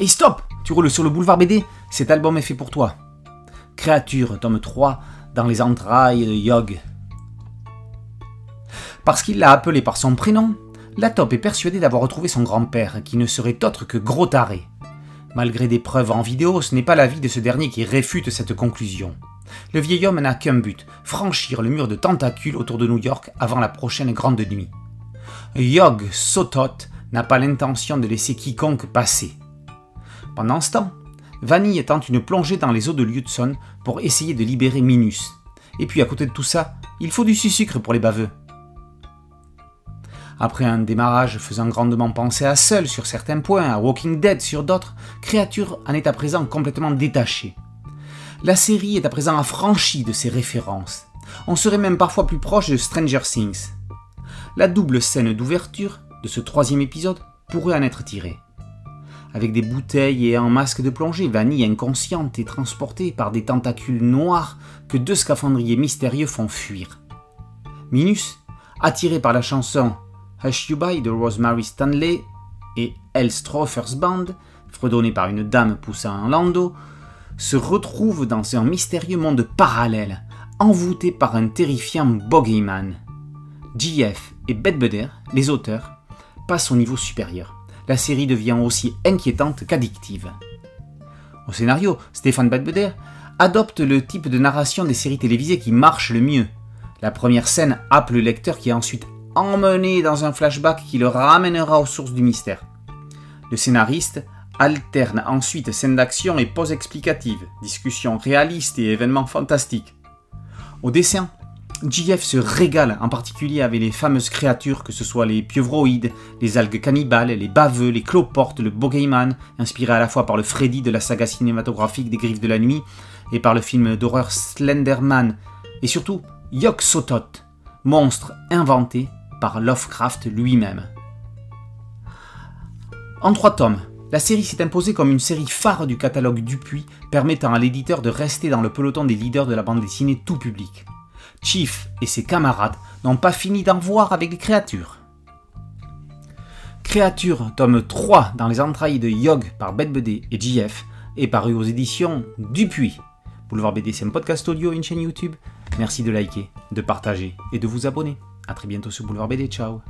Hey stop Tu roules sur le boulevard BD Cet album est fait pour toi. Créature, tome 3, dans les entrailles de Yog. Parce qu'il l'a appelé par son prénom, la top est persuadée d'avoir retrouvé son grand-père, qui ne serait autre que Gros Taré. Malgré des preuves en vidéo, ce n'est pas l'avis de ce dernier qui réfute cette conclusion. Le vieil homme n'a qu'un but, franchir le mur de tentacules autour de New York avant la prochaine grande nuit. Yog Sotot n'a pas l'intention de laisser quiconque passer. Pendant ce temps, Vanille tente une plongée dans les eaux de l'Hudson pour essayer de libérer Minus. Et puis à côté de tout ça, il faut du sucre pour les baveux. Après un démarrage faisant grandement penser à Seul sur certains points, à Walking Dead sur d'autres, Créature en est à présent complètement détachée. La série est à présent affranchie de ses références. On serait même parfois plus proche de Stranger Things. La double scène d'ouverture de ce troisième épisode pourrait en être tirée. Avec des bouteilles et un masque de plongée, Vanille inconsciente est transportée par des tentacules noirs que deux scaphandriers mystérieux font fuir. Minus, attiré par la chanson Hush You By de Rosemary Stanley et Elstrophers Band, fredonnée par une dame poussant un landau, se retrouve dans un mystérieux monde parallèle, envoûté par un terrifiant bogeyman. JF et Bedbeder, les auteurs, passent au niveau supérieur. La série devient aussi inquiétante qu'addictive. Au scénario, Stéphane Bedbeder adopte le type de narration des séries télévisées qui marche le mieux. La première scène happe le lecteur qui est ensuite emmené dans un flashback qui le ramènera aux sources du mystère. Le scénariste alterne ensuite scènes d'action et pauses explicatives, discussions réalistes et événements fantastiques. Au dessin, JF se régale en particulier avec les fameuses créatures, que ce soit les pieuvroïdes, les algues cannibales, les baveux, les cloportes, le bogeyman, inspiré à la fois par le Freddy de la saga cinématographique des Griffes de la Nuit et par le film d'horreur Slenderman, et surtout Yog Sotot, monstre inventé par Lovecraft lui-même. En trois tomes, la série s'est imposée comme une série phare du catalogue Dupuis, permettant à l'éditeur de rester dans le peloton des leaders de la bande dessinée tout public. Chief et ses camarades n'ont pas fini d'en voir avec les créatures. Créatures, tome 3 dans les entrailles de Yog par Bête BD et JF, est paru aux éditions Dupuis. Boulevard BD, c'est un podcast audio une chaîne YouTube. Merci de liker, de partager et de vous abonner. A très bientôt sur Boulevard BD. Ciao